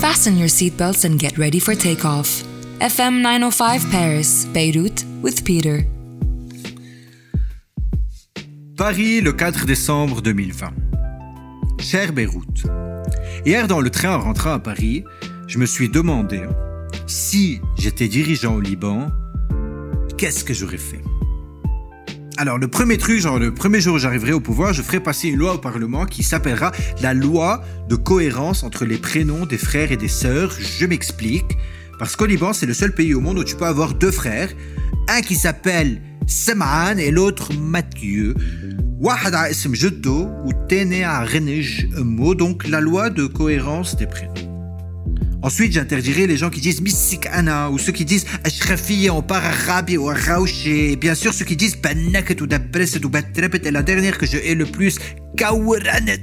Fasten your seatbelts and get ready for takeoff. FM 905 Paris, Beirut with Peter. Paris, le 4 décembre 2020. Cher Beyrouth, hier dans le train en rentrant à Paris, je me suis demandé si j'étais dirigeant au Liban, qu'est-ce que j'aurais fait? Alors, le premier truc, genre le premier jour où j'arriverai au pouvoir, je ferai passer une loi au Parlement qui s'appellera la loi de cohérence entre les prénoms des frères et des sœurs. Je m'explique. Parce qu'au Liban, c'est le seul pays au monde où tu peux avoir deux frères. Un qui s'appelle Seman et l'autre Mathieu. donc la loi de cohérence des prénoms. Ensuite, j'interdirai les gens qui disent Missik Anna ou ceux qui disent Ashrafi en Pararabi ou Et Bien sûr, ceux qui disent Banaket ou Dabreset ou Batrepet est la dernière que je hais le plus. Kawranet.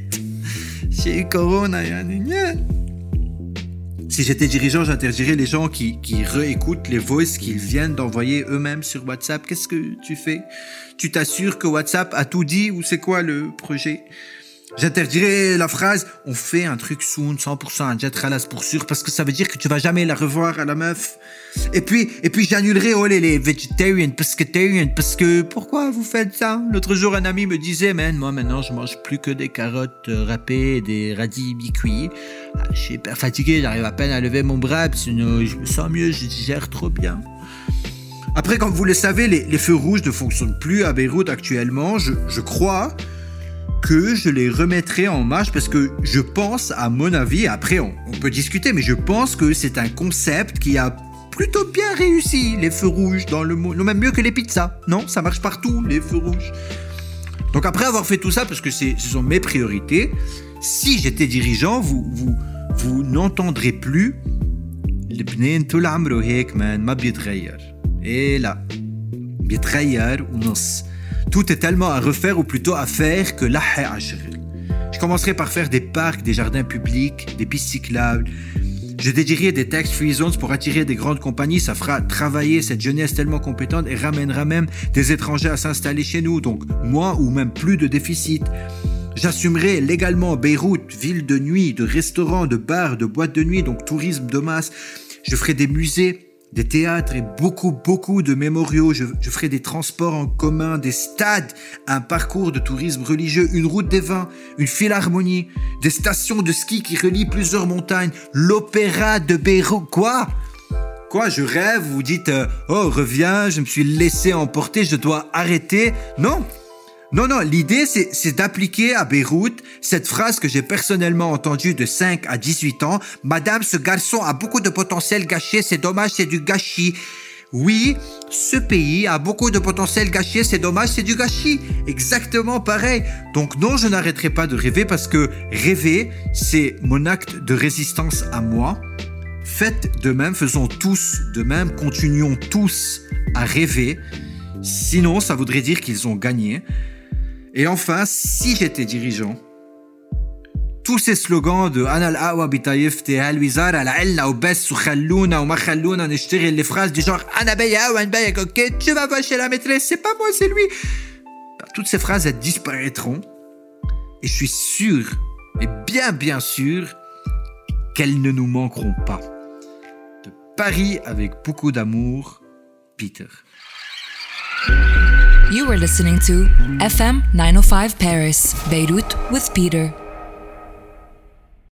Chez Corona, si j'étais dirigeant, j'interdirais les gens qui, qui réécoutent les voices qu'ils viennent d'envoyer eux-mêmes sur WhatsApp. Qu'est-ce que tu fais? Tu t'assures que WhatsApp a tout dit ou c'est quoi le projet? J'interdirais la phrase on fait un truc soon 100% un jet ralas pour sûr parce que ça veut dire que tu vas jamais la revoir à la meuf. Et puis et puis j'annulerais oh les, les vegetarian pescatarian parce que pourquoi vous faites ça? L'autre jour un ami me disait man moi maintenant je mange plus que des carottes euh, râpées et des radis mi-cuits. Ah, je suis hyper fatigué, j'arrive à peine à lever mon bras, sinon je me sens mieux, je digère trop bien. Après, comme vous le savez, les, feux rouges ne fonctionnent plus à Beyrouth actuellement. Je crois que je les remettrai en marche parce que je pense, à mon avis, après on, peut discuter, mais je pense que c'est un concept qui a plutôt bien réussi, les feux rouges dans le monde, même mieux que les pizzas. Non, ça marche partout, les feux rouges. Donc après avoir fait tout ça, parce que ce sont mes priorités, si j'étais dirigeant, vous, vous, vous n'entendrez plus Et là, tout est tellement à refaire ou plutôt à faire que là, je commencerai par faire des parcs, des jardins publics, des pistes cyclables. Je dédierai des tax free zones pour attirer des grandes compagnies. Ça fera travailler cette jeunesse tellement compétente et ramènera même des étrangers à s'installer chez nous. Donc moins ou même plus de déficit. J'assumerai légalement Beyrouth, ville de nuit, de restaurants, de bars, de boîtes de nuit, donc tourisme de masse. Je ferai des musées, des théâtres et beaucoup, beaucoup de mémoriaux. Je, ferai des transports en commun, des stades, un parcours de tourisme religieux, une route des vins, une philharmonie, des stations de ski qui relient plusieurs montagnes, l'opéra de Beyrouth. Quoi? Quoi, je rêve, vous dites, euh, oh, reviens, je me suis laissé emporter, je dois arrêter. Non, non, non, l'idée, c'est d'appliquer à Beyrouth cette phrase que j'ai personnellement entendue de 5 à 18 ans. Madame, ce garçon a beaucoup de potentiel gâché, c'est dommage, c'est du gâchis. Oui, ce pays a beaucoup de potentiel gâché, c'est dommage, c'est du gâchis. Exactement pareil. Donc non, je n'arrêterai pas de rêver parce que rêver, c'est mon acte de résistance à moi. Faites de même, faisons tous de même, continuons tous à rêver. Sinon, ça voudrait dire qu'ils ont gagné. Et enfin, si j'étais dirigeant, tous ces slogans de Anal Awa Elna ou Bess ou Khallouna ou ma Khallouna les phrases du genre Anabaya ou Anbaya ok, tu vas voir chez la maîtresse, c'est pas moi, c'est lui. Ben, toutes ces phrases, elles disparaîtront. Et je suis sûr, et bien bien sûr, qu'elles ne nous manqueront pas. De Paris avec beaucoup d'amour, Peter. You were listening to FM 905 Paris, Beirut with Peter.